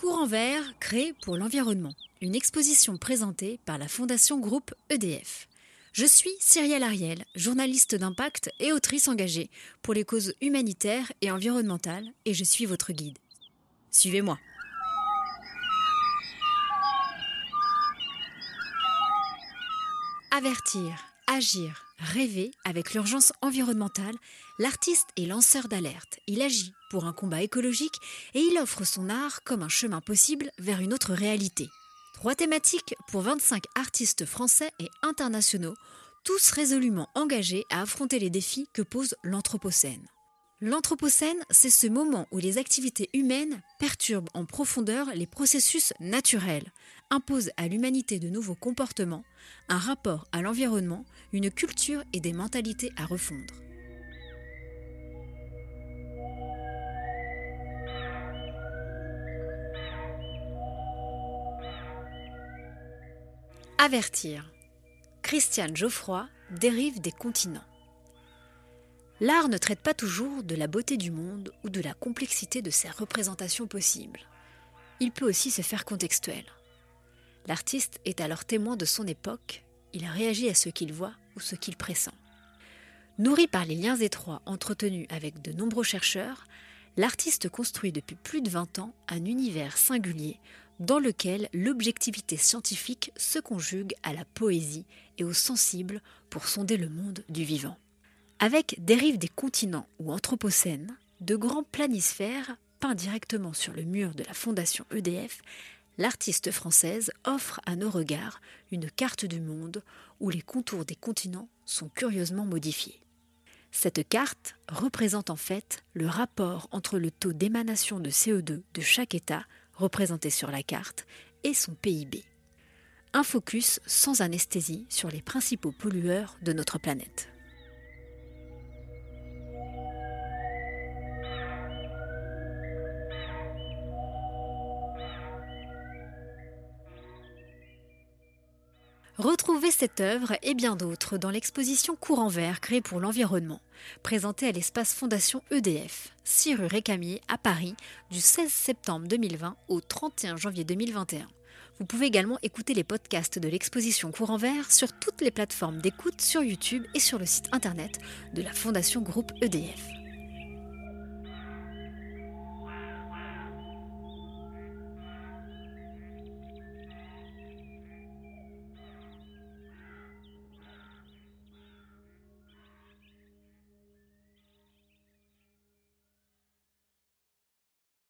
Courant vert créé pour l'environnement. Une exposition présentée par la Fondation Groupe EDF. Je suis Cyrielle Ariel, journaliste d'impact et autrice engagée pour les causes humanitaires et environnementales, et je suis votre guide. Suivez-moi. Avertir, agir, rêver avec l'urgence environnementale, l'artiste est lanceur d'alerte. Il agit pour un combat écologique et il offre son art comme un chemin possible vers une autre réalité. Trois thématiques pour 25 artistes français et internationaux, tous résolument engagés à affronter les défis que pose l'Anthropocène. L'Anthropocène, c'est ce moment où les activités humaines perturbent en profondeur les processus naturels, imposent à l'humanité de nouveaux comportements, un rapport à l'environnement, une culture et des mentalités à refondre. Avertir. Christiane Geoffroy dérive des continents. L'art ne traite pas toujours de la beauté du monde ou de la complexité de ses représentations possibles. Il peut aussi se faire contextuel. L'artiste est alors témoin de son époque, il réagit à ce qu'il voit ou ce qu'il pressent. Nourri par les liens étroits entretenus avec de nombreux chercheurs, l'artiste construit depuis plus de 20 ans un univers singulier dans lequel l'objectivité scientifique se conjugue à la poésie et au sensible pour sonder le monde du vivant. Avec Dérive des continents ou Anthropocène, de grands planisphères peints directement sur le mur de la fondation EDF, l'artiste française offre à nos regards une carte du monde où les contours des continents sont curieusement modifiés. Cette carte représente en fait le rapport entre le taux d'émanation de CO2 de chaque État représenté sur la carte, et son PIB. Un focus sans anesthésie sur les principaux pollueurs de notre planète. Retrouvez cette œuvre et bien d'autres dans l'exposition Courant vert créée pour l'environnement, présentée à l'espace Fondation EDF, 6 rue Récamier à Paris, du 16 septembre 2020 au 31 janvier 2021. Vous pouvez également écouter les podcasts de l'exposition Courant vert sur toutes les plateformes d'écoute sur YouTube et sur le site internet de la Fondation Groupe EDF.